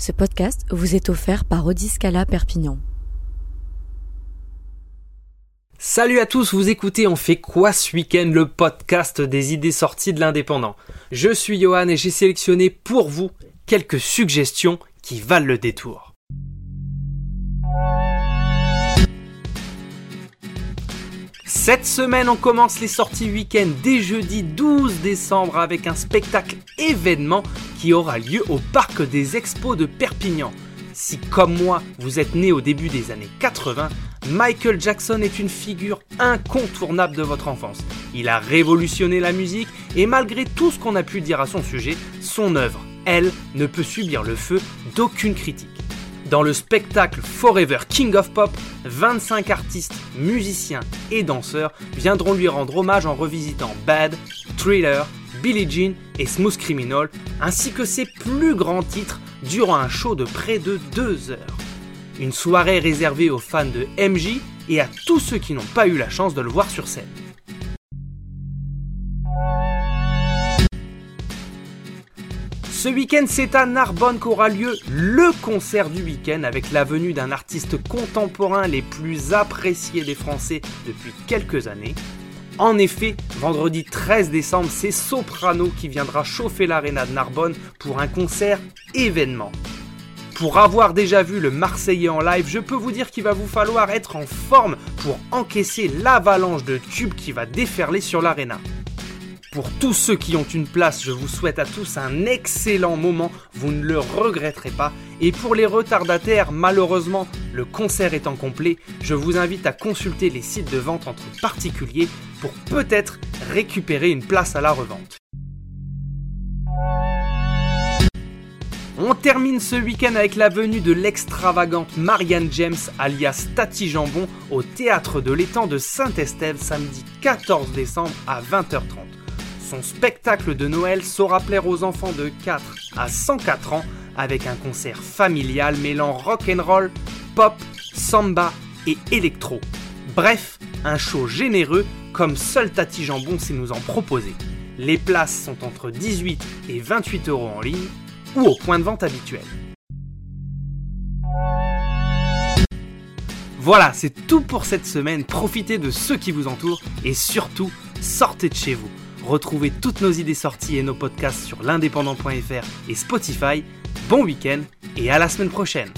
Ce podcast vous est offert par Odiscala Perpignan. Salut à tous, vous écoutez On fait quoi ce week-end, le podcast des idées sorties de l'indépendant. Je suis Johan et j'ai sélectionné pour vous quelques suggestions qui valent le détour. Cette semaine, on commence les sorties week-end dès jeudi 12 décembre avec un spectacle événement qui aura lieu au Parc des Expos de Perpignan. Si comme moi, vous êtes né au début des années 80, Michael Jackson est une figure incontournable de votre enfance. Il a révolutionné la musique et malgré tout ce qu'on a pu dire à son sujet, son œuvre, elle, ne peut subir le feu d'aucune critique. Dans le spectacle Forever King of Pop, 25 artistes, musiciens et danseurs viendront lui rendre hommage en revisitant Bad, Thriller, Billie Jean et Smooth Criminal, ainsi que ses plus grands titres durant un show de près de 2 heures. Une soirée réservée aux fans de MJ et à tous ceux qui n'ont pas eu la chance de le voir sur scène. Ce week-end, c'est à Narbonne qu'aura lieu le concert du week-end avec la venue d'un artiste contemporain les plus appréciés des Français depuis quelques années. En effet, vendredi 13 décembre, c'est Soprano qui viendra chauffer l'aréna de Narbonne pour un concert événement. Pour avoir déjà vu le Marseillais en live, je peux vous dire qu'il va vous falloir être en forme pour encaisser l'avalanche de tubes qui va déferler sur l'aréna. Pour tous ceux qui ont une place, je vous souhaite à tous un excellent moment, vous ne le regretterez pas. Et pour les retardataires, malheureusement, le concert étant complet, je vous invite à consulter les sites de vente entre particuliers pour peut-être récupérer une place à la revente. On termine ce week-end avec la venue de l'extravagante Marianne James alias Tati Jambon au théâtre de l'étang de Saint-Estève samedi 14 décembre à 20h30. Son spectacle de Noël saura plaire aux enfants de 4 à 104 ans avec un concert familial mêlant rock and roll, pop, samba et électro. Bref, un show généreux comme seul Tati Jambon sait nous en proposer. Les places sont entre 18 et 28 euros en ligne ou au point de vente habituel. Voilà, c'est tout pour cette semaine. Profitez de ceux qui vous entourent et surtout, sortez de chez vous. Retrouvez toutes nos idées sorties et nos podcasts sur l'indépendant.fr et Spotify. Bon week-end et à la semaine prochaine